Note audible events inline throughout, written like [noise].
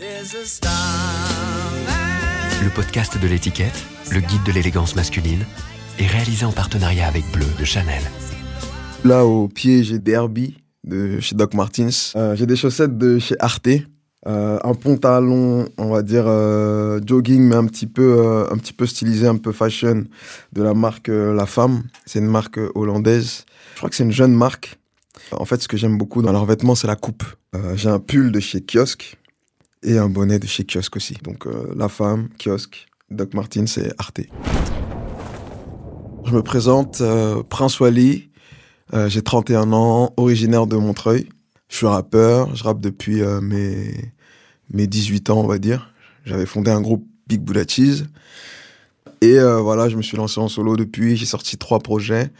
Le podcast de l'étiquette, le guide de l'élégance masculine, est réalisé en partenariat avec Bleu de Chanel. Là, au pied, j'ai des Herbie de chez Doc Martens. Euh, j'ai des chaussettes de chez Arte. Euh, un pantalon, on va dire euh, jogging, mais un petit peu, un petit peu stylisé, un peu fashion, de la marque La Femme. C'est une marque hollandaise. Je crois que c'est une jeune marque. En fait, ce que j'aime beaucoup dans leurs vêtements, c'est la coupe. j'ai un pull de chez Kiosque et un bonnet de chez Kiosque aussi. Donc La Femme, Kiosque, Doc Martens et Arte. Je me présente, Prince Wally, euh, j'ai 31 ans, originaire de Montreuil. Je suis rappeur, je rappe depuis euh, mes, mes 18 ans, on va dire. J'avais fondé un groupe Big Buddha Cheese. Et euh, voilà, je me suis lancé en solo depuis. J'ai sorti trois projets,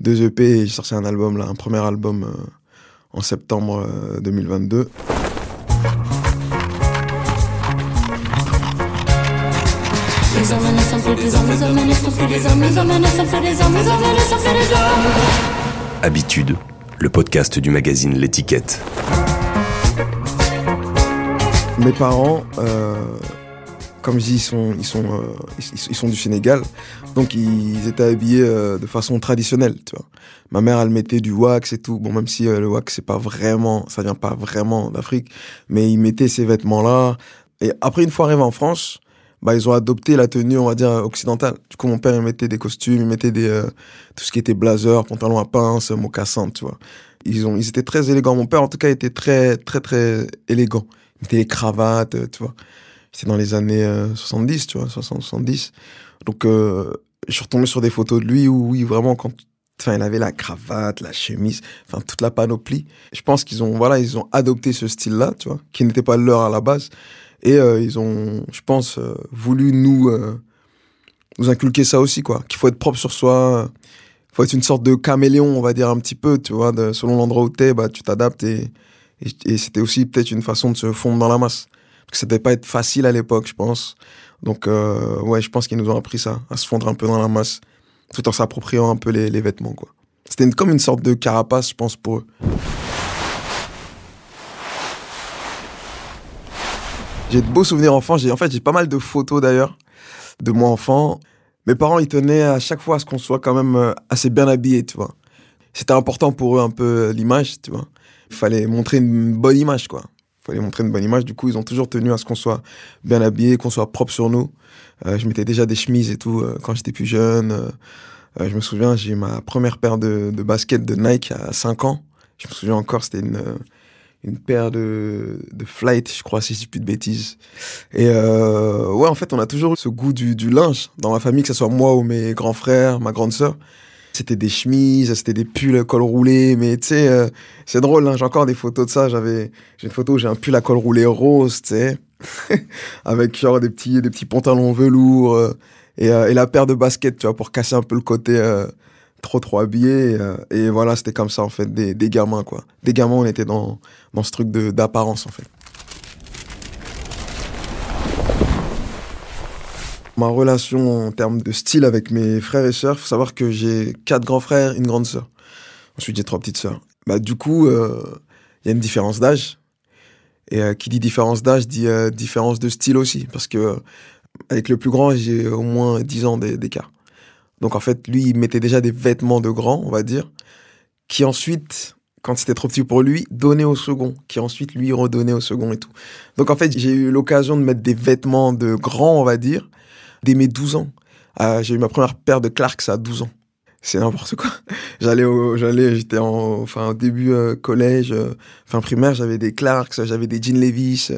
deux EP et j'ai sorti un album, un premier album en septembre 2022. Habitude, le podcast du magazine L'étiquette. Mes parents, euh, comme je dis, ils sont, ils, sont, euh, ils, sont du Sénégal, donc ils étaient habillés euh, de façon traditionnelle, tu vois. Ma mère, elle mettait du wax et tout. Bon, même si le wax, c'est pas vraiment, ça vient pas vraiment d'Afrique, mais ils mettaient ces vêtements-là. Et après, une fois arrivé en France, bah, ils ont adopté la tenue, on va dire, occidentale. Du coup, mon père, il mettait des costumes, il mettait des, euh, tout ce qui était blazer, pantalon à pince, mocassin, tu vois. Ils, ont, ils étaient très élégants. Mon père, en tout cas, était très, très, très élégant. Il mettait les cravates, euh, tu vois. C'était dans les années 70, euh, tu vois, 60, 70. Donc, je suis retombé sur des photos de lui où, oui, vraiment, quand, enfin, il avait la cravate, la chemise, enfin, toute la panoplie. Je pense qu'ils ont, voilà, ils ont adopté ce style-là, tu vois, qui n'était pas leur à la base. Et euh, ils ont, je pense, euh, voulu nous, euh, nous inculquer ça aussi, quoi. Qu'il faut être propre sur soi, faut être une sorte de caméléon, on va dire un petit peu, tu vois. Selon l'endroit où t'es, bah, tu t'adaptes et, c'était aussi peut-être une façon de se fondre dans la masse. Parce que ça devait pas être facile à l'époque, je pense. Donc, ouais, je pense qu'ils nous ont appris ça, à se fondre un peu dans la masse, tout en s'appropriant un peu les, les vêtements, quoi. C'était comme une sorte de carapace, je pense, pour eux. J'ai de beaux souvenirs enfants. J'ai, en fait, j'ai pas mal de photos d'ailleurs de moi enfant. Mes parents, ils tenaient à chaque fois à ce qu'on soit quand même euh, assez bien habillé, tu vois. C'était important pour eux un peu euh, l'image, tu vois. Il fallait montrer une bonne image, quoi. Il fallait montrer une bonne image. Du coup, ils ont toujours tenu à ce qu'on soit bien habillé, qu'on soit propre sur nous. Euh, je mettais déjà des chemises et tout quand j'étais plus jeune. je me souviens, j'ai ma première paire de, de baskets de Nike à 5 ans. Je me souviens encore, c'était une, une paire de, de flight, je crois, si je dis plus de bêtises. Et euh, ouais, en fait, on a toujours eu ce goût du, du linge dans ma famille, que ce soit moi ou mes grands frères, ma grande sœur. C'était des chemises, c'était des pulls col roulé, mais tu sais, euh, c'est drôle, hein, j'ai encore des photos de ça. J'avais, j'ai une photo où j'ai un pull à col roulé rose, tu sais, [laughs] avec genre des petits, des petits pantalons velours euh, et, et, la paire de baskets, tu vois, pour casser un peu le côté trop trop habillé euh, et, voilà c'était comme ça en fait des, des, gamins quoi. Des gamins on était dans, dans ce truc d'apparence en fait. Ma relation en termes de style avec mes frères et sœurs faut savoir que j'ai quatre grands frères une grande sœur. Ensuite j'ai trois petites sœurs. Bah du coup euh, il y a une différence d'âge. Et euh, qui dit différence d'âge dit différence de style aussi. Parce que avec le plus grand j'ai au moins 10 ans d'écart donc en fait, lui, il mettait déjà des vêtements de grand, on va dire, qui ensuite, quand c'était trop petit pour lui, donnait au second, qui ensuite lui redonnait au second et tout. Donc en fait, j'ai eu l'occasion de mettre des vêtements de grand, on va dire, dès mes 12 ans. Euh, j'ai eu ma première paire de Clarks à 12 ans. C'est n'importe quoi. [laughs] J'allais j'allais, j'étais en, enfin, au début euh, collège, euh, fin primaire, j'avais des Clarks, j'avais des jeans Levis,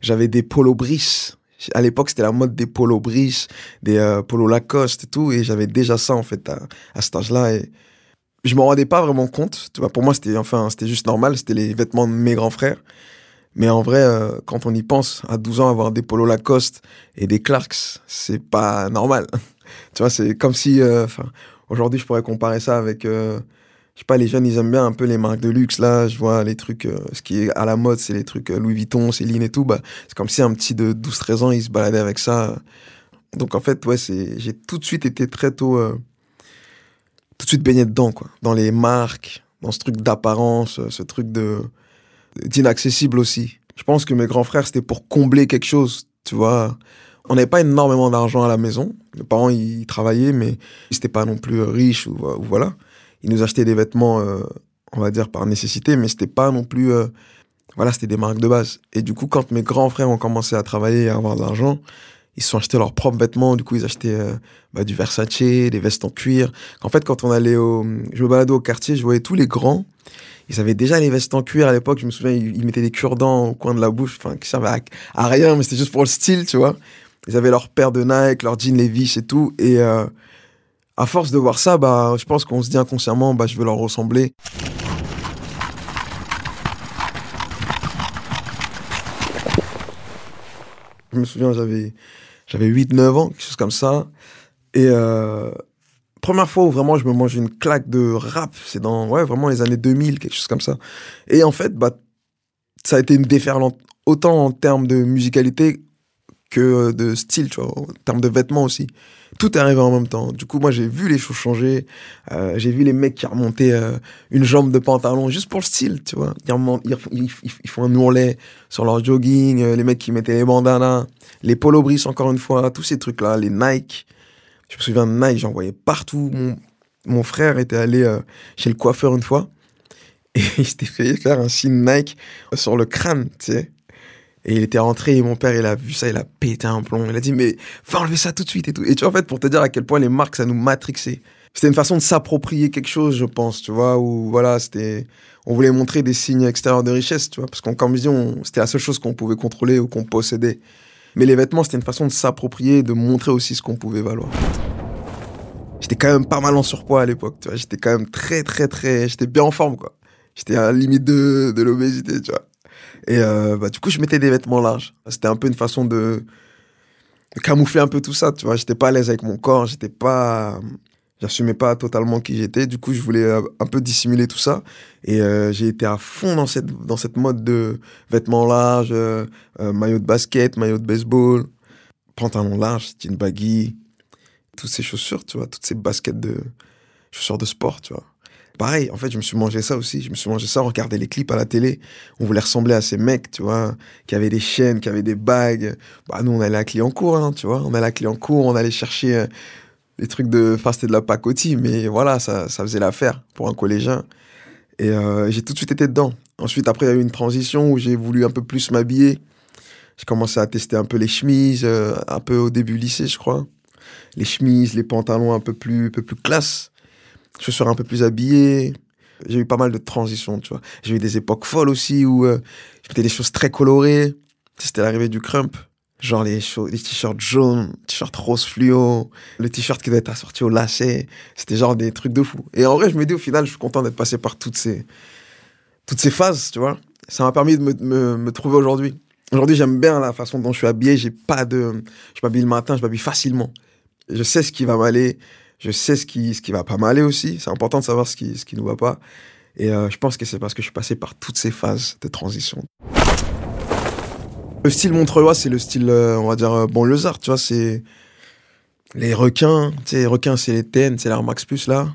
j'avais des Polo Brice à l'époque, c'était la mode des polos Brice, des euh, polos Lacoste et tout, et j'avais déjà ça en fait à, cet âge-là. Et je m'en rendais pas vraiment compte. Tu vois, pour moi, c'était enfin, c'était juste normal. C'était les vêtements de mes grands frères. Mais en vrai, euh, quand on y pense, à 12 ans, avoir des polos Lacoste et des Clarks, c'est pas normal. [laughs] tu vois, c'est comme si, euh, aujourd'hui, je pourrais comparer ça avec je sais pas, les jeunes, ils aiment bien un peu les marques de luxe, là. Je vois les trucs, euh, ce qui est à la mode, c'est les trucs euh, Louis Vuitton, Céline et tout. Bah, c'est comme si un petit de 12-13 ans, il se baladait avec ça. Donc, en fait, ouais, j'ai tout de suite été très tôt, euh, tout de suite baigné dedans, quoi. Dans les marques, dans ce truc d'apparence, ce truc de, d'inaccessible aussi. Je pense que mes grands frères, c'était pour combler quelque chose, tu vois. On n'avait pas énormément d'argent à la maison. Mes parents, ils travaillaient, mais ils n'étaient pas non plus riches ou, voilà. Ils nous achetaient des vêtements, euh, on va dire, par nécessité, mais c'était pas non plus... Euh, voilà, c'était des marques de base. Et du coup, quand mes grands frères ont commencé à travailler et à avoir de l'argent, ils se sont achetés leurs propres vêtements. Du coup, ils achetaient euh, bah, du Versace, des vestes en cuir. En fait, quand on allait au... Je me baladais au quartier, je voyais tous les grands ils avaient déjà les vestes en cuir à l'époque. Je me souviens, ils, mettaient des cure-dents au coin de la bouche, enfin, qui servaient à, rien, mais c'était juste pour le style, tu vois. Ils avaient leur paire de Nike, leur jean Levi's et tout. Et à force de voir ça, bah, je pense qu'on se dit inconsciemment, bah, je veux leur ressembler. Je me souviens, j'avais, j'avais 8-9 ans, quelque chose comme ça. Et euh, première fois où vraiment je me mange une claque de rap, c'est dans ouais, vraiment les années 2000, quelque chose comme ça. Et en fait, bah, ça a été une déferlante, autant en termes de musicalité que de style, tu vois, en termes de vêtements aussi. Tout est arrivé en même temps. Du coup, moi, j'ai vu les choses changer. Euh, j'ai vu les mecs qui remontaient euh, une jambe de pantalon juste pour le style, tu vois. Ils, font un ourlet sur leur jogging. Euh, les mecs qui mettaient les bandanas, les polo bris, encore une fois, tous ces trucs-là, les Nike. Je me souviens de Nike, j'en voyais partout. Mon, frère était allé chez le coiffeur une fois et [laughs] il s'était fait faire un signe Nike sur le crâne, tu sais. Et il était rentré et mon père, il a vu ça, il a pété un plomb. Il a dit, mais va enlever ça tout de suite et tout. Et tu vois, en fait, pour te dire à quel point les marques, ça nous matrixait. C'était une façon de s'approprier quelque chose, je pense, tu vois, où voilà, c'était. On voulait montrer des signes extérieurs de richesse, tu vois, parce qu'en vision, c'était la seule chose qu'on pouvait contrôler ou qu'on possédait. Mais les vêtements, c'était une façon de s'approprier, de montrer aussi ce qu'on pouvait valoir. J'étais quand même pas mal en surpoids à l'époque, tu vois. J'étais quand même très, très, très. J'étais bien en forme, quoi. J'étais à la limite de, de l'obésité, tu vois. Et euh, bah, du coup, je mettais des vêtements larges. C'était un peu une façon de, camoufler un peu tout ça, tu vois. J'étais pas à l'aise avec mon corps, j'étais pas j'assumais pas totalement qui j'étais. Du coup, je voulais euh, un peu dissimuler tout ça. Et euh, j'ai été à fond dans cette, dans cette mode de vêtements larges, euh, maillot de basket, maillot de baseball, pantalon large, jean baggy, toutes ces chaussures, tu vois, toutes ces baskets de chaussures de sport, tu vois. Pareil, en fait, je me suis mangé ça aussi. Je me suis mangé ça, regarder les clips à la télé. On voulait ressembler à ces mecs, tu vois, qui avaient des chaînes, qui avaient des bagues. Bah, nous, on allait à Clignancourt, hein, tu vois. On allait à Clignancourt, on allait chercher les trucs de. Enfin, c'était de la pacotille, mais voilà, ça, ça faisait l'affaire pour un collégien. Et euh, j'ai tout de suite été dedans. Ensuite, après, il y a eu une transition où j'ai voulu un peu plus m'habiller. J'ai commencé à tester un peu les chemises, euh, un peu au début lycée, je crois. Les chemises, les pantalons un peu plus, un peu plus classe. Chaussures un peu plus habillées. J'ai eu pas mal de transitions, tu vois. J'ai eu des époques folles aussi où euh, je mettais des choses très colorées. C'était l'arrivée du crump. Genre les, les t-shirts jaunes, t-shirts rose fluo, le t-shirt qui doit être assorti au lacet. C'était genre des trucs de fou. Et en vrai, je me dis au final, je suis content d'être passé par toutes ces, toutes ces phases, tu vois. Ça m'a permis de me, me, me trouver aujourd'hui. Aujourd'hui, j'aime bien la façon dont je suis habillé. J'ai pas de, je m'habille le matin, je m'habille facilement. Je sais ce qui va m'aller. Je sais ce qui, ce qui va pas m'aller aussi. C'est important de savoir ce qui, ce qui nous va pas. Et euh, je pense que c'est parce que je suis passé par toutes ces phases de transition. Le style montreuillois, c'est le style, euh, on va dire, euh, banlieusard, tu vois, c'est les requins, tu sais, les requins, c'est les TN, c'est l'Air Max Plus, là.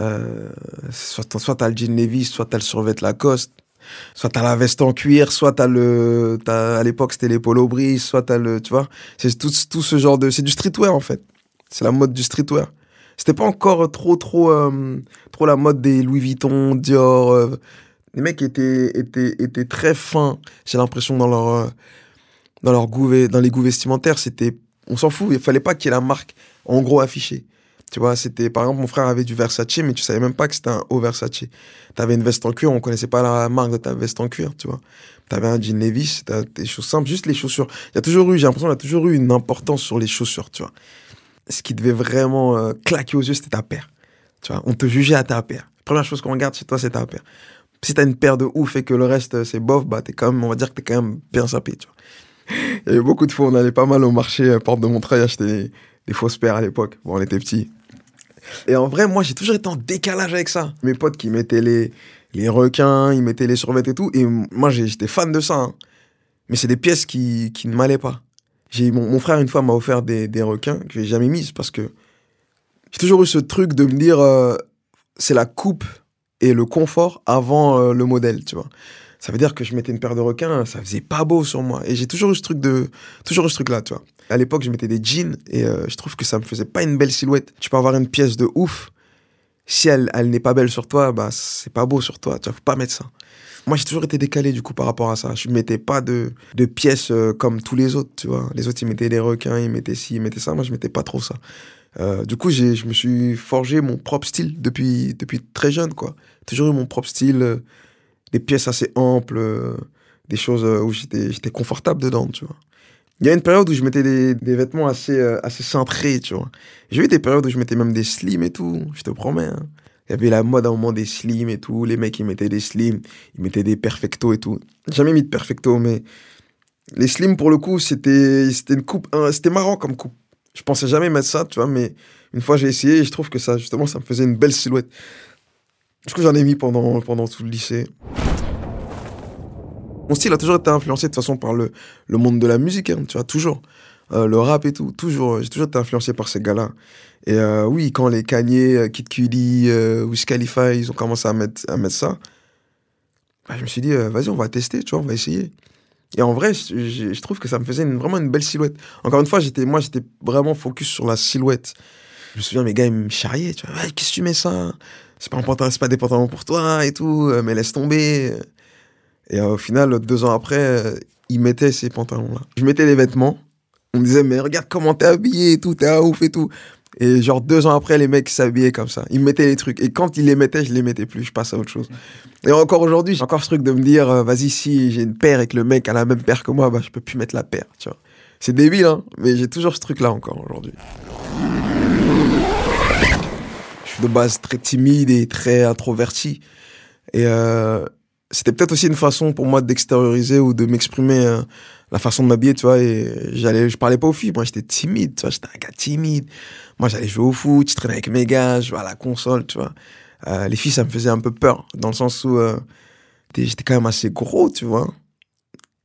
Euh, soit soit t'as le jean Levis, soit t'as le survêt Lacoste, soit t'as la veste en cuir, soit t'as le, as, à l'époque c'était les polo bris, soit t'as le, tu vois, c'est tout, tout ce genre de, c'est du streetwear en fait. C'est la mode du streetwear. C'était pas encore trop, trop, euh, trop la mode des Louis Vuitton, Dior. les mecs étaient, étaient, étaient très fins, j'ai l'impression, dans leur, dans, leur goût, dans les goûts vestimentaires, c'était, on s'en fout, il fallait pas qu'il y ait la marque en gros affichée. Tu vois, c'était, par exemple, mon frère avait du Versace, mais tu savais même pas que c'était un haut Versace. Tu avais une veste en cuir, on connaissait pas la marque de ta veste en cuir, tu vois. Tu avais un jean Levi's, des choses simples, juste les chaussures. Il y a toujours eu, j'ai l'impression, il y a toujours eu une importance sur les chaussures, tu vois. Ce qui devait vraiment euh, claquer aux yeux, c'était ta paire. Tu vois, on te jugeait à ta paire. Première chose qu'on regarde chez toi, c'est ta paire. Si t'as une paire de ouf et que le reste, c'est bof, bah, t'es quand même, on va dire que t'es quand même bien sapé, tu vois. Il y avait beaucoup de fois, on allait pas mal au marché, à Porte de Montreuil, acheter des, fausses paires à l'époque. Bon, on était petits. Et en vrai, moi, j'ai toujours été en décalage avec ça. Mes potes qui mettaient les, les requins, ils mettaient les survêtements et tout. Et moi, j'étais fan de ça. Hein. Mais c'est des pièces qui, qui ne m'allaient pas. J'ai, mon, mon, frère, une fois, m'a offert des, des requins que j'ai jamais mises parce que j'ai toujours eu ce truc de me dire euh, c'est la coupe et le confort avant euh, le modèle, tu vois. ça veut dire que je mettais une paire de requins, ça faisait pas beau sur moi. Et j'ai toujours eu ce truc de, toujours eu ce truc là, tu vois. À l'époque, je mettais des jeans et euh, je trouve que ça me faisait pas une belle silhouette. Tu peux avoir une pièce de ouf, si elle, elle n'est pas belle sur toi, bah c'est pas beau sur toi. Tu vois, faut pas mettre ça. Moi, j'ai toujours été décalé du coup par rapport à ça. Je mettais pas de, de pièces euh, comme tous les autres, tu vois. Les autres, ils mettaient des requins, ils mettaient ci, ils mettaient ça. Moi, je mettais pas trop ça. Euh, du coup, je me suis forgé mon propre style depuis, depuis très jeune, quoi. Toujours eu mon propre style, euh, des pièces assez amples, des choses où j'étais, confortable dedans, tu vois. Il y a une période où je mettais des, des vêtements assez, assez cintrés, tu vois. J'ai eu des périodes où je mettais même des slims et tout, je te promets. hein. Il y avait la mode à un moment des slims et tout. Les mecs, ils mettaient des slims, ils mettaient des perfectos et tout. Jamais mis de perfecto, mais les slims, pour le coup, c'était, c'était une coupe, c'était marrant comme coupe. Je pensais jamais mettre ça, tu vois, mais une fois j'ai essayé et je trouve que ça, justement, ça me faisait une belle silhouette. Du coup, j'en ai mis pendant, pendant tout le lycée. Mon style a toujours été influencé de toute façon par le, le monde de la musique, hein, tu vois, toujours. Euh, le rap et tout, toujours. J'ai toujours été influencé par ces gars-là. Et euh, oui, quand les Kanye, euh, Kid Cudi, Wiz Khalifa, ils ont commencé à mettre, à mettre ça, bah, je me suis dit, vas-y, on va tester, tu vois, on va essayer. Et en vrai, je, trouve que ça me faisait vraiment une belle silhouette. Encore une fois, j'étais, moi, j'étais vraiment focus sur la silhouette. Je me souviens, mes gars, ils me charriaient, tu vois, qu'est-ce que tu mets ça? C'est pas un pantalon, pas des pantalons pour toi et tout, mais laisse tomber. Et au final, deux ans après, euh, ils mettaient ces pantalons-là. Je mettais les vêtements. On me disait, mais regarde comment t'es habillé et tout, t'es ouf et tout. Et genre deux ans après, les mecs s'habillaient comme ça. Ils mettaient les trucs. Et quand ils les mettaient, je les mettais plus. Je passe à autre chose. Et encore aujourd'hui, j'ai encore ce truc de me dire, euh, vas-y, si j'ai une paire et que le mec a la même paire que moi, bah, je peux plus mettre la paire, tu vois. C'est débile, hein, mais j'ai toujours ce truc-là encore aujourd'hui. Je suis de base très timide et très introverti. Et euh, c'était peut-être aussi une façon pour moi d'extérioriser ou de m'exprimer euh, la façon de m'habiller, tu vois. Et j'allais, je parlais pas aux filles, moi j'étais timide, tu vois, j'étais un gars timide. Moi j'allais jouer au foot, je traînais avec mes gars, je jouais à la console, tu vois. Euh, les filles, ça me faisait un peu peur, dans le sens où euh, j'étais quand même assez gros, tu vois.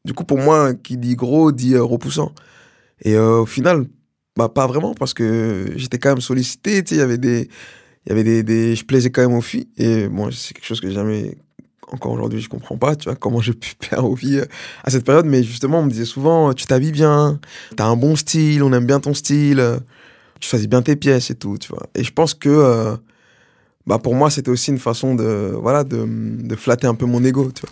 Du coup, pour moi, qui dit gros dit euh, repoussant. Et au final, bah pas vraiment, parce que j'étais quand même sollicité, tu sais, il y avait des. Il y avait des. Je plaisais quand même aux filles. Et bon, c'est quelque chose que j'ai jamais. Encore aujourd'hui, je comprends pas, tu vois, comment j'ai pu plaire aux filles euh, à cette période. Mais justement, on me disait souvent, tu t'habilles bien, t'as un bon style, on aime bien ton style, euh, tu choisis bien tes pièces et tout, tu vois. Et je pense que. euh, bah pour moi, c'était aussi une façon de. Voilà, de, flatter un peu mon ego, tu vois.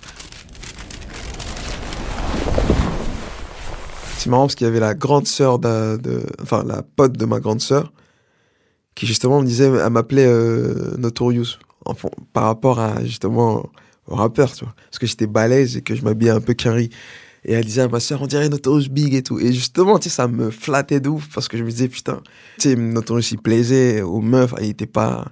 C'est marrant parce qu'il y avait la grande sœur de, enfin la pote de ma grande sœur qui justement me disait, elle m'appelait euh, Notorious en fond- par rapport à justement au rappeur, tu vois, parce que j'étais balèze et que je m'habillais un peu carry. Et elle disait à ma sœur, on dirait Notorious Big et tout. Et justement, tu sais, ça me flattait de ouf parce que je me disais, putain, tu sais, Notorious, il plaisait aux meufs, il était pas,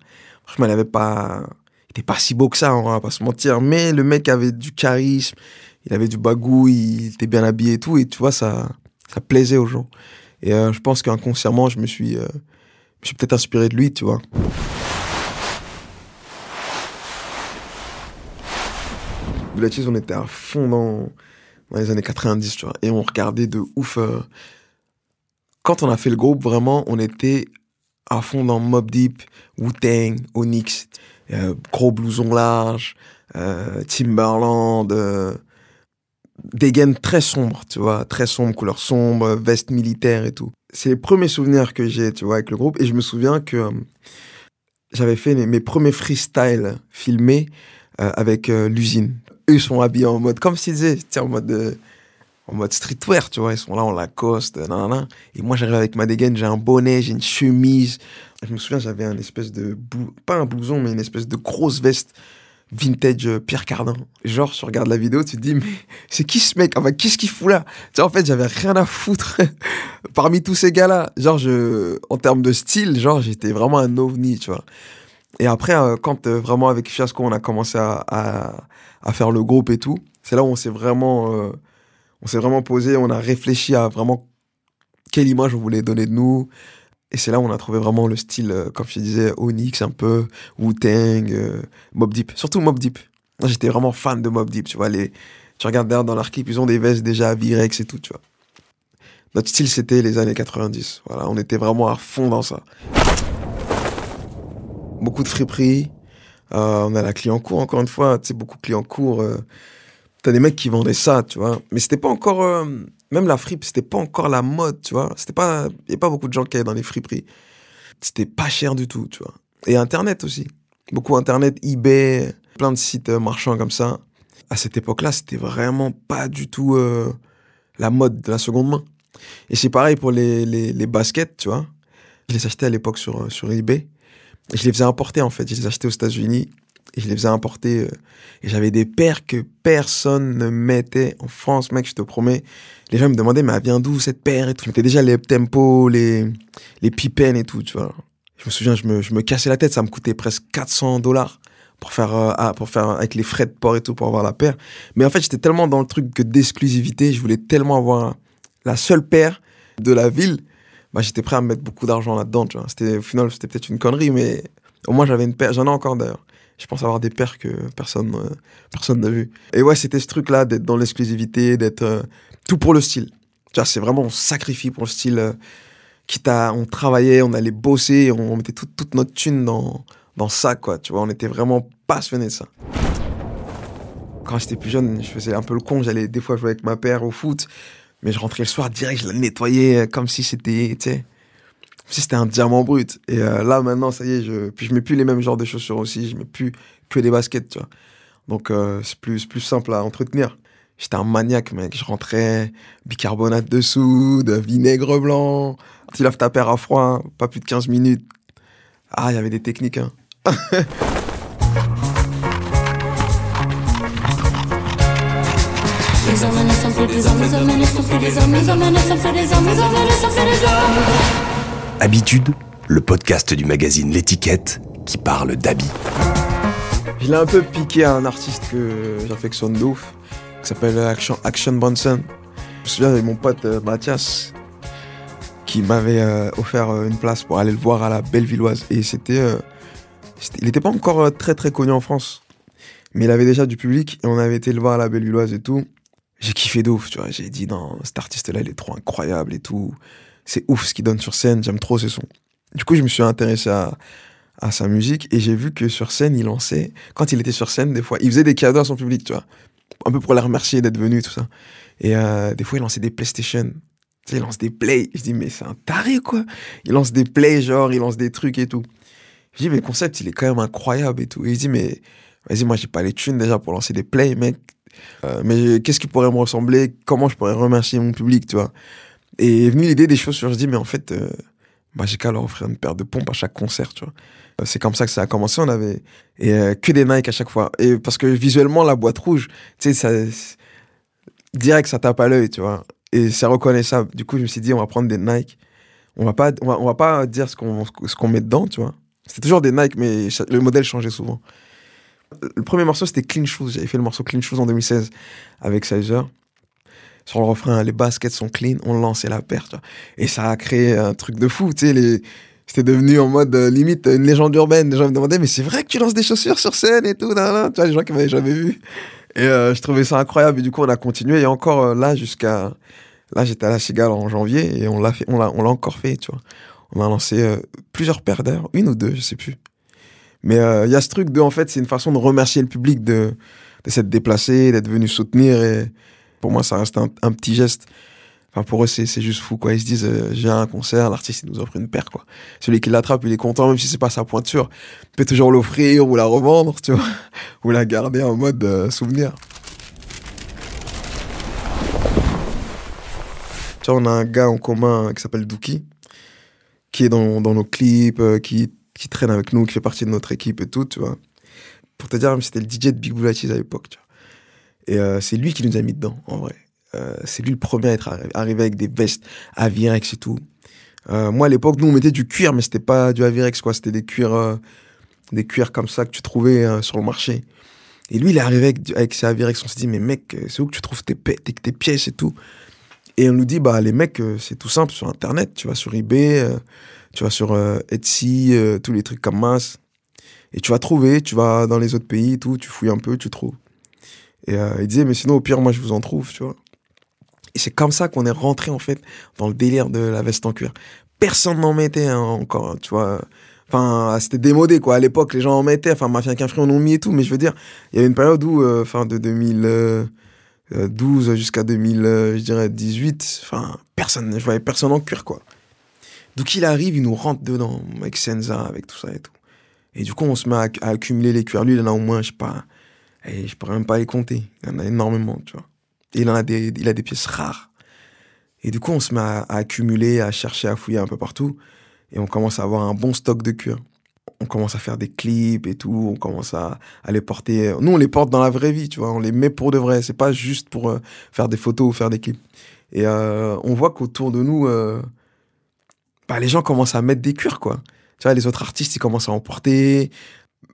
franchement, il avait pas, il était pas si beau que ça, on va pas se mentir. Mais le mec avait du charisme, il avait du bagou, il était bien habillé et tout. Et tu vois, ça, ça plaisait aux gens. Et euh, je pense qu'inconsciemment, je me suis, euh, suis peut-être inspiré de lui, tu vois. On était à fond dans, les années 90, tu vois. Et on regardait de ouf. euh, Quand on a fait le groupe, vraiment, on était à fond dans Mob Deep, Wu-Tang, Onyx, euh, gros blouson large, euh, Timberland, des gaines très sombres, tu vois, très sombres, couleur sombre, veste militaire et tout. C'est les premiers souvenirs que j'ai, tu vois, avec le groupe. Et je me souviens que j'avais fait mes, premiers freestyles filmés avec l'usine. Eux, ils sont habillés en mode, comme s'ils disaient, tu sais, en mode, euh, en mode streetwear, tu vois. Ils sont là en Lacoste, nanana. Et moi, j'arrive avec ma dégaine, j'ai un bonnet, j'ai une chemise. Je me souviens, j'avais un espèce de, blou- pas un blouson, mais une espèce de grosse veste vintage euh, Pierre Cardin. Genre, tu regardes la vidéo, tu te dis, mais c'est qui ce mec? Enfin, qu'est-ce qu'il fout là? Tu sais, en fait, j'avais rien à foutre [laughs] parmi tous ces gars-là. Genre, je, en termes de style, genre, j'étais vraiment un ovni, tu vois. Et après, euh, quand euh, vraiment avec Fiasco, on a commencé à, à, faire le groupe et tout, c'est là où on s'est vraiment, euh, on s'est vraiment posé, on a réfléchi à vraiment quelle image on voulait donner de nous. Et c'est là où on a trouvé vraiment le style, comme je disais, Onyx un peu, Wu-Tang, Mob Deep. Surtout Mob Deep. J'étais vraiment fan de Mob Deep, tu vois. Les... Tu regardes derrière dans clip, ils ont des vestes déjà à Virex et tout, tu vois. Notre style, c'était les années 90. Voilà, on était vraiment à fond dans ça. Beaucoup de friperies. Euh, on a la Clientcourt, encore une fois. Tu sais, beaucoup de Clientcourt. Euh, T'as des mecs qui vendaient ça, tu vois. Mais c'était pas encore. euh, même la fripe, c'était pas encore la mode, tu vois. C'était pas. Il y a pas beaucoup de gens qui allaient dans les friperies. C'était pas cher du tout, tu vois. Et Internet aussi. Beaucoup Internet, eBay, plein de sites euh, marchands comme ça. À cette époque-là, c'était vraiment pas du tout la mode de la seconde main. Et c'est pareil pour les, les, les baskets, tu vois. Je les achetais à l'époque sur, sur eBay. Je les faisais importer, en fait. Je les achetais aux États-Unis et je les faisais importer. euh, et j'avais des paires que personne ne mettait en France, mec, je te promets. Les gens me demandaient, mais elle vient d'où cette paire et tout. Je mettais déjà les tempos, les, les pipen et tout, tu vois. Je me souviens, je me, je me cassais la tête, ça me coûtait presque 400 dollars pour faire, euh, pour faire avec les frais de port et tout, pour avoir la paire. Mais en fait, j'étais tellement dans le truc que d'exclusivité, je voulais tellement avoir la seule paire de la ville. Bah, j'étais prêt à mettre beaucoup d'argent là-dedans. C'était, au final, c'était peut-être une connerie, mais au moins j'avais une paire. J'en ai encore d'ailleurs. Je pense avoir des paires que personne euh, personne n'a vu. Et ouais, c'était ce truc-là d'être dans l'exclusivité, d'être euh, tout pour le style. C'est vraiment on sacrifie pour le style. euh, quitte on travaillait, on allait bosser, on, mettait toute, toute notre thune dans dans ça, quoi. Tu vois, on était vraiment passionnés de ça. Quand j'étais plus jeune, je faisais un peu le con. J'allais des fois jouer avec ma paire au foot, mais je rentrais le soir direct, je la nettoyais euh, comme si c'était, si c'était un diamant brut. Et euh, là, maintenant, ça y est, je, puis je mets plus les mêmes genres de chaussures aussi. Je mets plus que des baskets, tu vois. Donc euh, c'est plus, plus simple à entretenir. J'étais un maniaque, mec. Je rentrais, bicarbonate de soude, vinaigre blanc. Tu laves ta paire à froid, hein, pas plus de 15 minutes. Ah, il y avait des techniques, hein. [laughs] Habitude, le podcast du magazine L'étiquette qui parle d'habits. Je l'ai un peu piqué à un artiste que j'affectionne de ouf, qui s'appelle Action, Action Bronson. Je me souviens avec mon pote euh, Mathias, qui m'avait euh, offert euh, une place pour aller le voir à la Bellevilloise. Et c'était. euh, il n'était pas encore euh, très très connu en France, mais il avait déjà du public et on avait été le voir à la Bellevilloise et tout. J'ai kiffé de ouf, tu vois. J'ai dit, non, cet artiste-là, il est trop incroyable et tout. C'est ouf ce qu'il donne sur scène, j'aime trop ses sons. Du coup, je me suis intéressé à, à sa musique et j'ai vu que sur scène, il lançait, quand il était sur scène, des fois, il faisait des cadeaux à son public, tu vois. Un peu pour les remercier d'être venu, tout ça. Et euh, des fois, il lançait des PlayStation. Tu sais, il lance des plays. Je dis, mais c'est un taré, quoi. Il lance des plays, genre, il lance des trucs et tout. Je dis, mais le concept, il est quand même incroyable et tout. Et il dit, mais vas-y, moi, j'ai pas les thunes déjà pour lancer des plays, mec. Euh, mais qu'est-ce qui pourrait me ressembler? Comment je pourrais remercier mon public, tu vois? Et est venue l'idée des chaussures. Je dis, mais en fait, euh, j'ai qu'à leur offrir une paire de pompes à chaque concert, tu vois. Euh, C'est comme ça que ça a commencé. On avait et, euh, que des Nike à chaque fois. Et parce que visuellement, la boîte rouge, tu sais, direct, ça tape à l'œil, tu vois. Et c'est reconnaissable. Du coup, je me suis dit, on va prendre des Nike. On va pas, on va, pas dire ce qu'on qu'on met dedans, tu vois. C'était toujours des Nike, mais le modèle changeait souvent. Le premier morceau, c'était Clean Shoes. J'avais fait le morceau Clean Shoes en 2016 avec Sizer. Sur le refrain, les baskets sont clean, on lançait la paire, tu vois. Et ça a créé un truc de fou. C'était devenu en mode euh, limite une légende urbaine. Les gens me demandaient, mais c'est vrai que tu lances des chaussures sur scène et tout, nan, nan. tu vois, les gens qui m'avaient jamais vu. Et euh, je trouvais ça incroyable. Et du coup, on a continué. Et encore euh, là, jusqu'à. Là, j'étais à la Cigale en janvier et on l'a fait, on l'a, l'a encore fait, tu vois. On a lancé plusieurs paires d'ailleurs, une ou deux, je sais plus. Mais euh, il y a ce truc de, en fait, c'est une façon de remercier le public de, de s'être déplacé, d'être venu soutenir. Et pour moi, ça reste un, un petit geste. Enfin, pour eux, c'est, juste fou, quoi. Ils se disent, euh, j'ai un concert, l'artiste, il nous offre une paire, quoi. Celui qui l'attrape, il est content, même si c'est pas sa pointure. Il peut toujours l'offrir ou la revendre, tu vois. [laughs] Ou la garder en mode euh, souvenir. Tu vois, on a un gars en commun qui s'appelle Dookie, qui est dans, dans nos clips, euh, qui, qui traîne avec nous, qui fait partie de notre équipe et tout, tu vois. Pour te dire, c'était le DJ de Big Cheese à l'époque, tu vois. Et euh, c'est lui qui nous a mis dedans, en vrai. Euh, c'est lui le premier à être arri- arrivé avec des vestes Avirex et tout. Euh, moi, à l'époque, nous, on mettait du cuir, mais c'était pas du Avirex, quoi. C'était des cuirs, des cuirs comme ça que tu trouvais sur le marché. Et lui, il est arrivé avec, avec ses Avirex. On s'est dit, mais mec, c'est où que tu trouves tes, tes, pièces et tout? Et on nous dit, bah, les mecs, c'est tout simple sur Internet. Tu vas sur eBay, tu vas sur euh, Etsy, euh, tous les trucs comme masse. Et tu vas trouver, tu vas dans les autres pays tout, tu fouilles un peu, tu trouves. Et euh, il disait, mais sinon, au pire, moi, je vous en trouve, tu vois. Et c'est comme ça qu'on est rentré, en fait, dans le délire de la veste en cuir. Personne n'en mettait hein, encore, hein, tu vois. Enfin, c'était démodé, quoi. À l'époque, les gens en mettaient. Enfin, Mafia qu'un on en mis et tout. Mais je veux dire, il y a une période où, euh, fin de 2000, euh, euh, 12 jusqu'à 2000, euh, je dirais 18. Enfin, personne, je voyais personne en cuir, quoi. Donc il arrive, il nous rentre dedans, avec Senza, avec tout ça et tout. Et du coup, on se met à, accumuler les cuirs. Lui, il en a au moins, je sais pas, et je pourrais même pas les compter. Il en a énormément, tu vois. Et il en a des, il a des pièces rares. Et du coup, on se met à, accumuler, à chercher, à fouiller un peu partout. Et on commence à avoir un bon stock de cuir. On commence à faire des clips et tout. On commence à, à les porter. Nous, on les porte dans la vraie vie, tu vois. On les met pour de vrai. C'est pas juste pour euh, faire des photos ou faire des clips. Et euh, on voit qu'autour de nous, euh, bah, les gens commencent à mettre des cuirs, quoi. Tu vois, les autres artistes, ils commencent à en porter.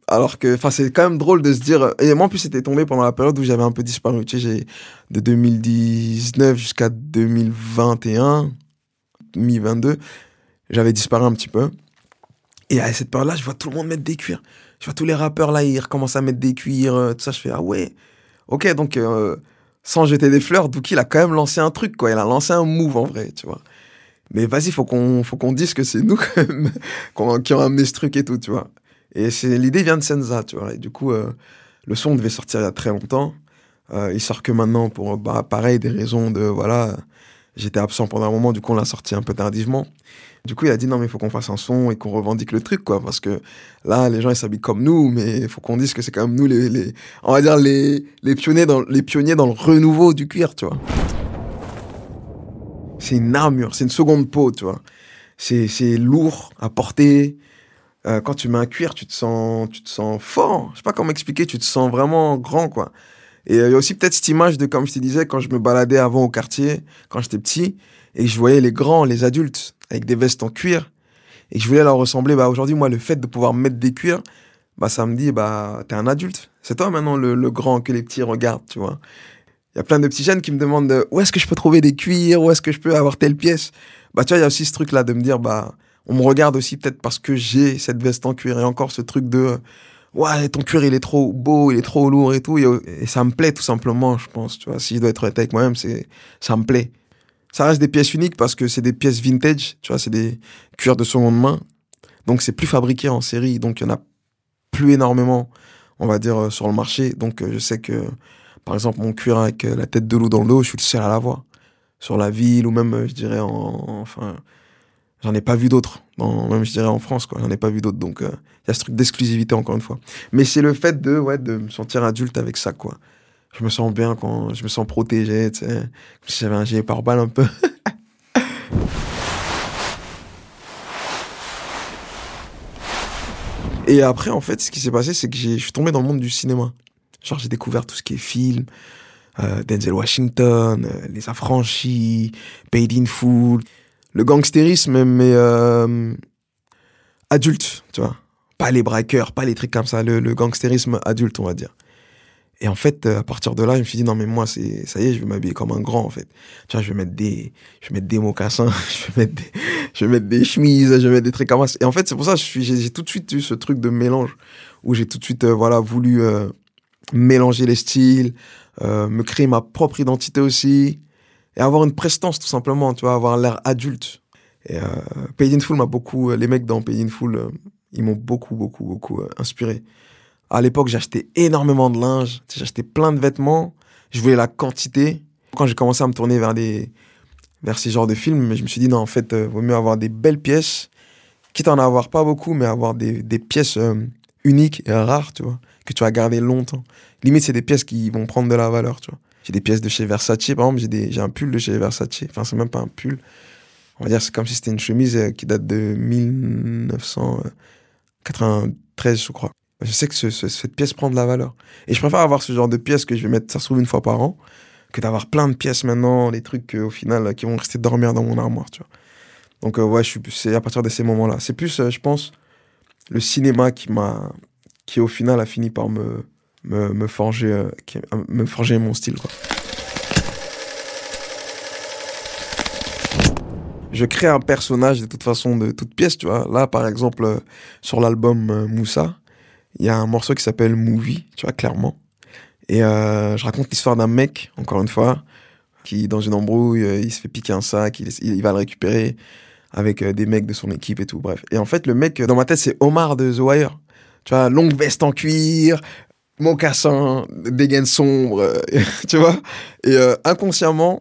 Alors que, enfin, c'est quand même drôle de se dire. Et moi, en plus, c'était tombé pendant la période où j'avais un peu disparu. Tu sais, de 2019 jusqu'à 2021, mi-22, j'avais disparu un petit peu. Et à cette période-là, je vois tout le monde mettre des cuirs. Je vois tous les rappeurs là, ils recommencent à mettre des cuirs, euh, tout ça. Je fais, ah ouais, ok, donc euh, sans jeter des fleurs, Dookie, il a quand même lancé un truc, quoi. Il a lancé un move en vrai, tu vois. Mais vas-y, faut qu'on faut qu'on dise que c'est nous [laughs] qui ont amené ce truc et tout, tu vois. Et c'est l'idée vient de Senza, tu vois. Et du coup, euh, le son devait sortir il y a très longtemps. Euh, il sort que maintenant pour, bah, pareil, des raisons de, voilà, j'étais absent pendant un moment, du coup, on l'a sorti un peu tardivement. Du coup, il a dit non, mais il faut qu'on fasse un son et qu'on revendique le truc, quoi. Parce que là, les gens, ils s'habillent comme nous, mais il faut qu'on dise que c'est quand même nous, les, les- on va dire, les, les, pionniers dans, les pionniers dans le renouveau du cuir, tu vois. C'est une armure, c'est une seconde peau, tu vois. C'est, lourd à porter. Euh, quand tu mets un cuir, tu te sens, tu te sens fort. Je sais pas comment expliquer, tu te sens vraiment grand, quoi. Et euh, il y a aussi peut-être cette image de, comme je te disais, quand je me baladais avant au quartier, quand j'étais petit, et que je voyais les grands, les adultes, avec des vestes en cuir, et je voulais leur ressembler. Bah, aujourd'hui, moi, le fait de pouvoir mettre des cuirs, bah, ça me dit, bah, t'es un adulte. C'est toi maintenant le, le grand que les petits regardent, tu vois. Il y a plein de petits jeunes qui me demandent euh, où est-ce que je peux trouver des cuirs, où est-ce que je peux avoir telle pièce? Bah, tu vois, il y a aussi ce truc-là de me dire, bah, on me regarde aussi peut-être parce que j'ai cette veste en cuir et encore ce truc de, euh, ouais, ton cuir, il est trop beau, il est trop lourd et tout. Et, et ça me plaît tout simplement, je pense, tu vois. Si je dois être honnête avec moi-même, c'est, ça me plaît. Ça reste des pièces uniques parce que c'est des pièces vintage, tu vois, c'est des cuirs de seconde main. Donc, c'est plus fabriqué en série, donc il y en a plus énormément, on va dire, euh, sur le marché. Donc, je sais que, par exemple, mon cuir avec euh, la tête de loup dans le dos, je suis le seul à l'avoir. Sur la ville ou même, euh, je dirais, en, enfin, j'en ai pas vu d'autres. Même, je dirais, en France, quoi. J'en ai pas vu d'autres. Donc, euh, il y a ce truc d'exclusivité, encore une fois. Mais c'est le fait de, ouais, de me sentir adulte avec ça, quoi. Je me sens bien quand je me sens protégé, tu sais. Comme si j'avais un gilet pare-balles un peu. [laughs] Et après, en fait, ce qui s'est passé, c'est que je suis tombé dans le monde du cinéma. Genre, j'ai découvert tout ce qui est film, euh, Denzel Washington, euh, Les Affranchis, Paid in Full, le gangstérisme, mais euh, adulte, tu vois. Pas les braqueurs, pas les trucs comme ça, le, le gangstérisme adulte, on va dire. Et en fait, à partir de là, je me suis dit, non, mais moi, c'est, ça y est, je vais m'habiller comme un grand, en fait. Tu vois, je vais mettre des, je vais mettre des mocassins, [laughs] je vais mettre des, je vais mettre des chemises, je vais mettre des trucs comme ça. Et en fait, c'est pour ça que j'ai, tout de suite eu ce truc de mélange où j'ai tout de suite, voilà, voulu mélanger les styles, euh, me créer ma propre identité aussi et avoir une prestance, tout simplement, tu vois, avoir l'air adulte. Et euh, Paid in Full m'a beaucoup, euh, les mecs dans Paid in Full, euh, ils m'ont beaucoup, beaucoup, beaucoup inspiré. À l'époque, j'achetais énormément de linge, j'achetais plein de vêtements, je voulais la quantité. Quand j'ai commencé à me tourner vers des vers ces genres de films, je me suis dit non, en fait, vaut mieux avoir des belles pièces, quitte à en avoir pas beaucoup, mais avoir des, des pièces uniques et rares, tu vois, que tu vas garder longtemps. Limite, c'est des pièces qui vont prendre de la valeur, tu vois. J'ai des pièces de chez Versace, par exemple, j'ai un pull de chez Versace, enfin, c'est même pas un pull. On va dire, c'est comme si c'était une chemise euh, qui date de 1993, je crois. Je sais que ce- ce- cette pièce prend de la valeur. Et je préfère avoir ce genre de pièces que je vais mettre, ça se trouve, une fois par an, que d'avoir plein de pièces maintenant, des trucs euh, au final euh, qui vont rester dormir dans mon armoire, tu vois. Donc, euh, ouais, c'est à partir de ces moments-là. C'est plus, je pense, le cinéma qui m'a, qui au final a fini par me, me, me forger, euh, me forger mon style, quoi. Je crée un personnage de toute façon, de toute pièce, tu vois. Là, par exemple, euh, sur l'album euh, Moussa, il y a un morceau qui s'appelle Movie, tu vois, clairement. Et je raconte l'histoire d'un mec, encore une fois, qui, dans une embrouille, il se fait piquer un sac, il, il va le récupérer avec euh, des mecs de son équipe et tout, bref. Et en fait, le mec, dans ma tête, c'est Omar de The Wire. Tu vois, longue veste en cuir, mocassin, dégaine sombre, euh, [laughs] tu vois. Et euh, inconsciemment,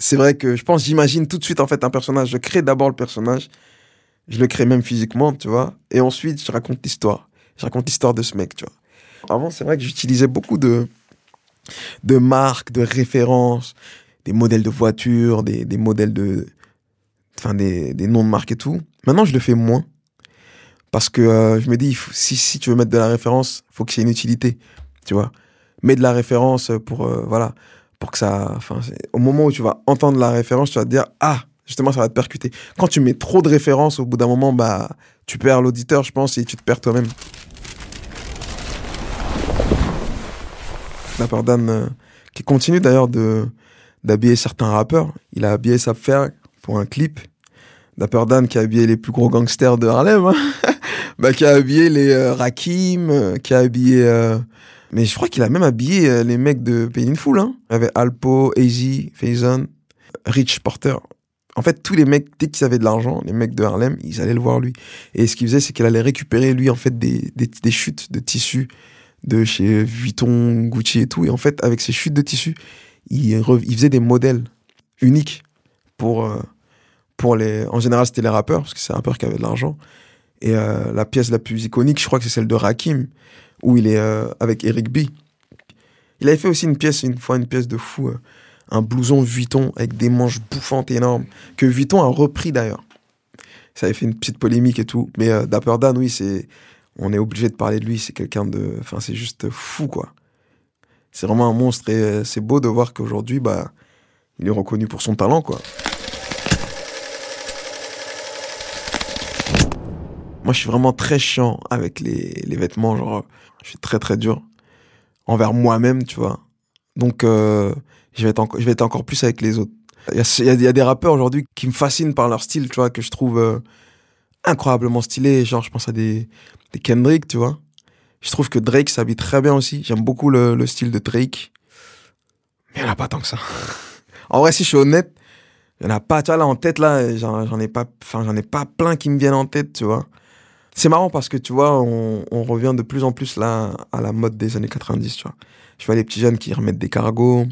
c'est vrai que je pense, j'imagine tout de suite en fait un personnage. Je crée d'abord le personnage, je le crée même physiquement, tu vois. Et ensuite, je raconte l'histoire. Je raconte l'histoire de ce mec, tu vois. Avant, c'est vrai que j'utilisais beaucoup de, de marques, de références, des modèles de voitures, des, des modèles de. Enfin, des, des noms de marques et tout. Maintenant, je le fais moins. Parce que euh, je me dis, il si, si tu veux mettre de la référence, faut qu'il y ait une utilité, tu vois. Mets de la référence pour, euh, voilà, pour que ça, enfin, au moment où tu vas entendre la référence, tu vas te dire, ah, justement, ça va te percuter. Quand tu mets trop de références, au bout d'un moment, bah, tu perds l'auditeur, je pense, et tu te perds toi-même. Dapper Dan, euh, qui continue d'ailleurs d'habiller certains rappeurs. Il a habillé Sapfer pour un clip. Dapper Dan qui a habillé les plus gros gangsters de Harlem. hein. [laughs] bah, qui a habillé les euh, Rakim, euh, qui a habillé... euh, Mais je crois qu'il a même habillé les mecs de Pain in Full. Hein. Il y avait Alpo, AZ, Faison, Rich Porter. En fait, tous les mecs, dès qu'ils avaient de l'argent, les mecs de Harlem, ils allaient le voir lui. Et ce qu'il faisait, c'est qu'il allait récupérer, lui, en fait, des, des, chutes de tissus de chez Vuitton, Gucci et tout. Et en fait, avec ces chutes de tissus, il faisait des modèles uniques pour, euh, pour les. En général, c'était les rappeurs, parce que c'est un rappeur qui avait de l'argent. Et euh, la pièce la plus iconique, je crois que c'est celle de Rakim, où il est euh, avec Eric B. Il avait fait aussi une pièce, une fois, une pièce de fou, un blouson Vuitton avec des manches bouffantes énormes, que Vuitton a repris d'ailleurs. Ça avait fait une petite polémique et tout. Mais Dapper Dan, oui, c'est. On est obligé de parler de lui, c'est quelqu'un de. Enfin, c'est juste fou, quoi. C'est vraiment un monstre et c'est beau de voir qu'aujourd'hui, bah, il est reconnu pour son talent, quoi. Moi, je suis vraiment très chiant avec les, les vêtements, genre, je suis très très dur envers moi-même, tu vois. Donc, euh, je, vais être encore plus avec les autres. Il y a, des rappeurs aujourd'hui qui me fascinent par leur style, tu vois, que je trouve euh, incroyablement stylé. Genre, je pense à des, Kendrick, tu vois. Je trouve que Drake s'habille très bien aussi. J'aime beaucoup le, le style de Drake. Mais il n'y en a pas tant que ça. [laughs] en vrai, si je suis honnête, il n'y en a pas. Tu vois, là, en tête, là, j'en ai, j'en ai pas plein qui me viennent en tête, tu vois. C'est marrant parce que, tu vois, on, revient de plus en plus là à la mode des années 90, tu vois. Je vois les petits jeunes qui remettent des cargos,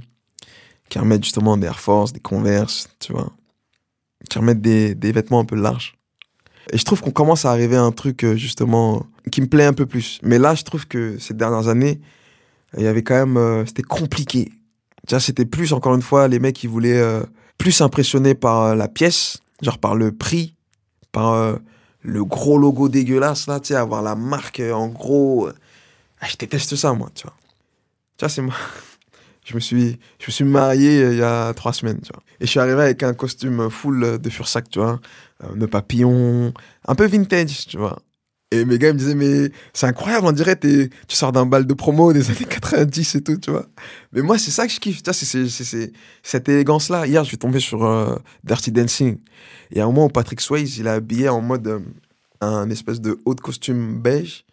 qui remettent justement des Air Force, des Converse, tu vois. Qui remettent des, vêtements un peu larges. Et je trouve qu'on commence à arriver à un truc, euh, justement, qui me plaît un peu plus. Mais là, je trouve que ces dernières années, il y avait quand même. euh, c'était compliqué. C'était plus, encore une fois, les mecs qui voulaient euh, plus impressionner par la pièce, genre par le prix, par le gros logo dégueulasse, là, tu sais, avoir la marque euh, en gros. euh. Ah, je déteste ça, moi, tu vois. Tu vois, c'est moi. [laughs] Je me suis, je me suis marié euh, il y a trois semaines, tu vois. Et je suis arrivé avec un costume full de Fursac, tu vois. De papillon, un peu vintage, tu vois. Et mes gars me disaient, mais c'est incroyable, on dirait tu sors d'un bal de promo des années 90 et tout, tu vois. Mais moi, c'est ça que je kiffe, tu c'est- cette élégance-là. Hier, je suis tombé sur euh, Dirty Dancing. Y a un moment où Patrick Swayze, il a habillé en mode euh, un espèce de haut de costume beige,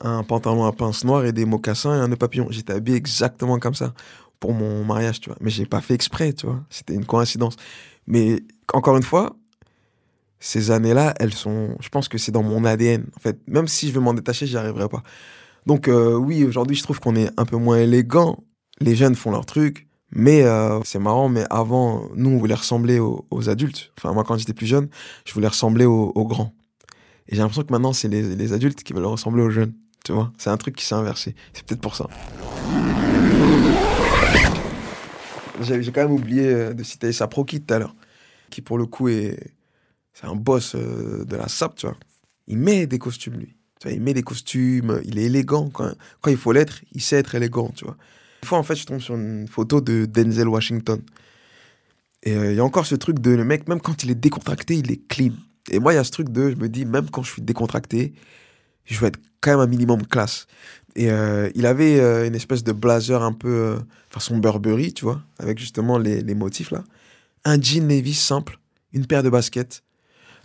un pantalon à pince noire et des mocassins et un nœud papillon. J'étais habillé exactement comme ça pour mon mariage, tu vois. Mais j'ai pas fait exprès, tu vois. C'était une coïncidence. Mais encore une fois, ces années-là, elles sont. Je pense que c'est dans mon ADN. En fait, même si je veux m'en détacher, j'y arriverai pas. Donc, euh, oui, aujourd'hui, je trouve qu'on est un peu moins élégant. Les jeunes font leur truc. Mais euh, c'est marrant, mais avant, nous, on voulait ressembler aux, adultes. Enfin, moi, quand j'étais plus jeune, je voulais ressembler aux, grands. Et j'ai l'impression que maintenant, c'est les, adultes qui veulent ressembler aux jeunes. Tu vois C'est un truc qui s'est inversé. C'est peut-être pour ça. J'ai quand même oublié euh, de citer Saproki tout à l'heure, qui pour le coup est. C'est un boss euh, de la SAP, tu vois. Il met des costumes, lui. Tu vois, il met des costumes, il est élégant. Quand, quand il faut l'être, il sait être élégant, tu vois. Une fois, en fait, je tombe sur une photo de Denzel Washington. Et euh, il y a encore ce truc de le mec, même quand il est décontracté, il est clean. Et moi, il y a ce truc de, je me dis, même quand je suis décontracté, je veux être quand même un minimum classe. Et euh, il avait une espèce de blazer un peu façon Burberry, tu vois, avec justement les, les motifs là. Un jean Levi's simple, une paire de baskets,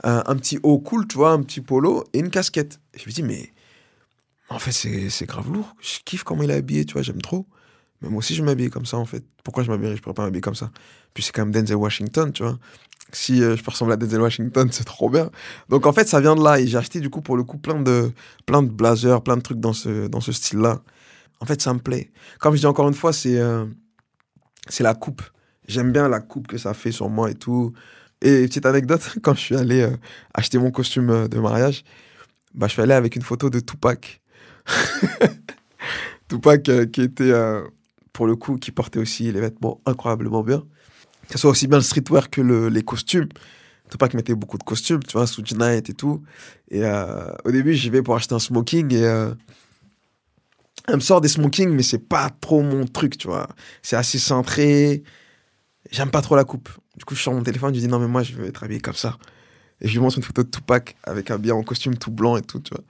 un, petit haut cool, tu vois, un petit polo et une casquette. Et je me dis, mais en fait, c'est c'est grave lourd. Je kiffe comment il est habillé, tu vois, j'aime trop. Mais moi aussi, je m'habille comme ça, en fait. Pourquoi je m'habillerais? Je pourrais pas m'habiller comme ça. Puis c'est quand même Denzel Washington, tu vois. Si euh, je peux ressembler à Denzel Washington, [laughs] c'est trop bien. Donc en fait, ça vient de là. Et j'ai acheté du coup pour le coup plein de, plein de blazers, plein de trucs dans ce, dans ce style-là. En fait, ça me plaît. Comme je dis encore une fois, c'est euh, c'est la coupe. J'aime bien la coupe que ça fait sur moi et tout. Et petite anecdote, [laughs] quand je suis allé euh, acheter mon costume euh, de mariage, bah, je suis allé avec une photo de Tupac. [laughs] Tupac euh, qui était, pour le coup, qui portait aussi les vêtements incroyablement bien. Que ce soit aussi bien le streetwear que le- les costumes. Tupac mettait beaucoup de costumes, tu vois, sous Night et tout. Et au début, j'y vais pour acheter un smoking et elle me sort des smokings, mais c'est pas trop mon truc, tu vois. C'est assez cintré. J'aime pas trop la coupe. Du coup, je sors mon téléphone, je dis non, mais moi, je veux être habillé comme ça. Et je lui montre une photo de Tupac avec un bien en costume tout blanc et tout, tu vois.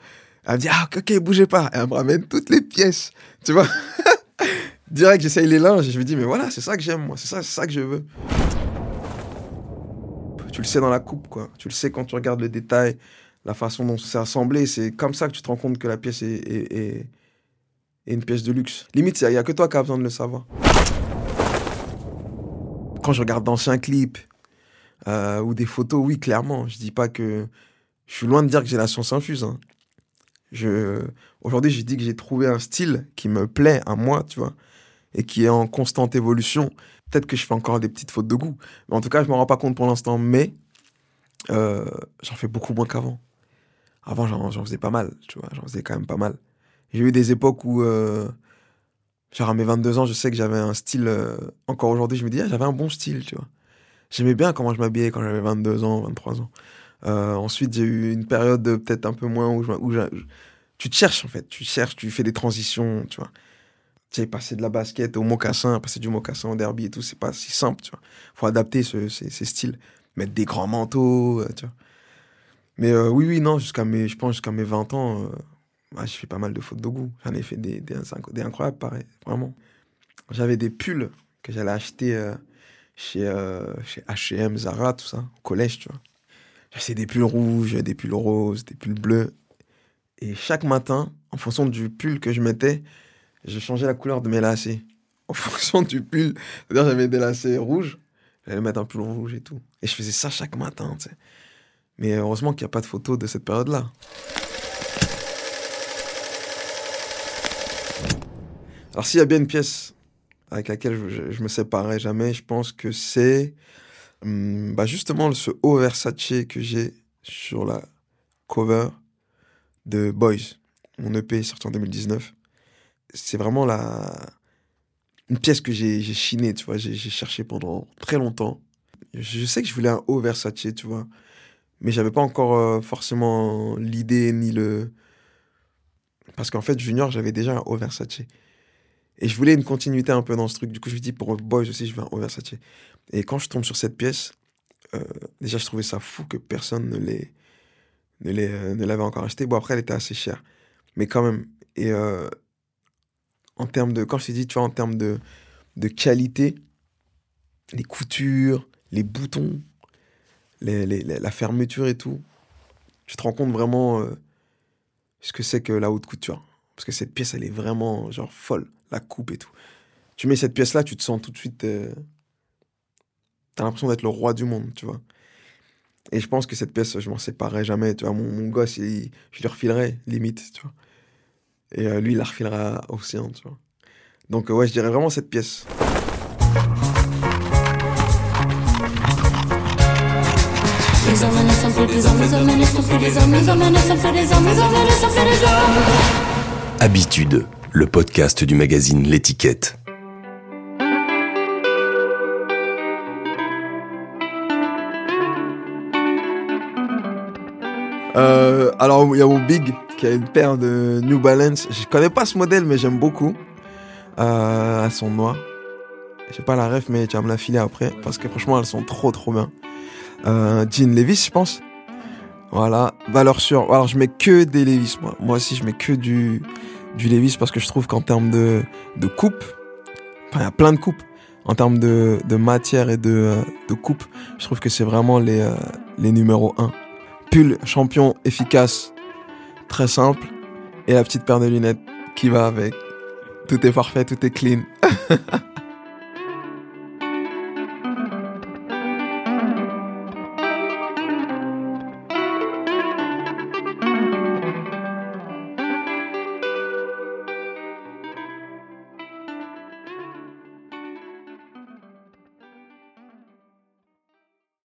Elle me dit, ah, ok, bougez pas. Et elle me ramène toutes les pièces, tu vois. [laughs] Direct, j'essaye les linges et je me dis, mais voilà, c'est ça que j'aime, moi, c'est ça, ça que je veux. Tu le sais dans la coupe, quoi. Tu le sais quand tu regardes le détail, la façon dont c'est assemblé. C'est comme ça que tu te rends compte que la pièce est une pièce de luxe. Limite, il n'y a que toi qui as besoin de le savoir. Quand je regarde d'anciens clips euh, ou des photos, oui, clairement. Je dis pas que. Je suis loin de dire que j'ai la science infuse. hein. Je... Aujourd'hui, j'ai dit que j'ai trouvé un style qui me plaît à moi, tu vois, et qui est en constante évolution. Peut-être que je fais encore des petites fautes de goût. Mais en tout cas, je m'en rends pas compte pour l'instant. Mais euh, j'en fais beaucoup moins qu'avant. Avant, j'en faisais pas mal, tu vois. J'en faisais quand même pas mal. J'ai eu des époques où, euh, genre à mes 22 ans, je sais que j'avais un style. euh, encore aujourd'hui, je me dis, ah, j'avais un bon style, tu vois. J'aimais bien comment je m'habillais quand j'avais 22 ans, 23 ans. Euh, ensuite, j'ai eu une période de peut-être un peu moins où, je, tu te cherches en fait. Tu cherches, tu fais des transitions, tu vois. Tu sais, passer de la basket au mocassin, passer du mocassin au derby et tout, c'est pas si simple, tu vois. Faut adapter ce- ces, styles. Mettre des grands manteaux, euh, tu vois. Mais oui, oui, non, jusqu'à mes, je pense jusqu'à mes 20 ans, ouais, j'ai fait pas mal de fautes de goût. J'en ai fait des, incroyables, pareil, vraiment. J'avais des pulls que j'allais acheter euh, chez, euh, chez H&M, Zara, tout ça, au collège, tu vois. J'achetais des pulls rouges, des pulls roses, des pulls bleus. Et chaque matin, en fonction du pull que je mettais, je changeais la couleur de mes lacets. En [laughs] fonction du pull. C'est-à-dire, j'avais des lacets rouges, j'allais mettre un pull rouge et tout. Et je faisais ça chaque matin, tu sais. Mais heureusement qu'il n'y a pas de photos de cette période-là. Alors, s'il y a bien une pièce avec laquelle je, me séparerai jamais, je pense que c'est hum, bah justement ce haut Versace que j'ai sur la cover de Boys, mon EP sorti en 2019. C'est vraiment la... une pièce que j'ai j'ai chiné, tu vois, j'ai j'ai cherché pendant très longtemps. Je sais que je voulais un haut Versace, tu vois, mais j'avais pas encore euh, forcément l'idée ni le... Parce qu'en fait, Junior, j'avais déjà un haut Versace. Et je voulais une continuité un peu dans ce truc. Du coup, je me dis, pour Boys aussi, je un haut Versace. Et quand je tombe sur cette pièce, euh, déjà, je trouvais ça fou que personne ne euh, l'avait encore acheté. Bon, après, elle était assez chère. Mais quand même. Et euh, en termes de. Quand je t'ai dit, tu vois, en termes de, de qualité, les coutures, les boutons, les, les- la fermeture et tout, tu te rends compte vraiment ce que c'est que la haute couture. Parce que cette pièce, elle est vraiment, genre, folle. La coupe et tout. Tu mets cette pièce-là, tu te sens tout de suite. euh, T'as l'impression d'être le roi du monde, tu vois. Et je pense que cette pièce, je m'en séparerai jamais. Tu vois, mon, mon gosse, il- je lui refilerai, limite, tu vois. Et euh, lui, il la refilera à Océan, tu vois. Donc, euh, ouais, je dirais vraiment cette pièce. Habitude, le podcast du magazine L'étiquette. Euh, alors, il y a mon Big qui a une paire de New Balance. Je connais pas ce modèle, mais j'aime beaucoup. Euh, elles sont noires. Je sais pas la ref, mais tu vas me la filer après. Parce que franchement, elles sont trop trop bien. Euh, Jean Levis, je pense. Voilà, valeur sûre. Alors, je mets que des Levis, moi. Moi aussi, je mets que du, du Levis parce que je trouve qu'en termes de, de coupe, enfin, il y a plein de coupes. En termes de, de matière et de, de coupe, je trouve que c'est vraiment les, euh, les numéros 1 pull champion efficace, très simple, et la petite paire de lunettes qui va avec. Tout est parfait, tout est clean. [laughs]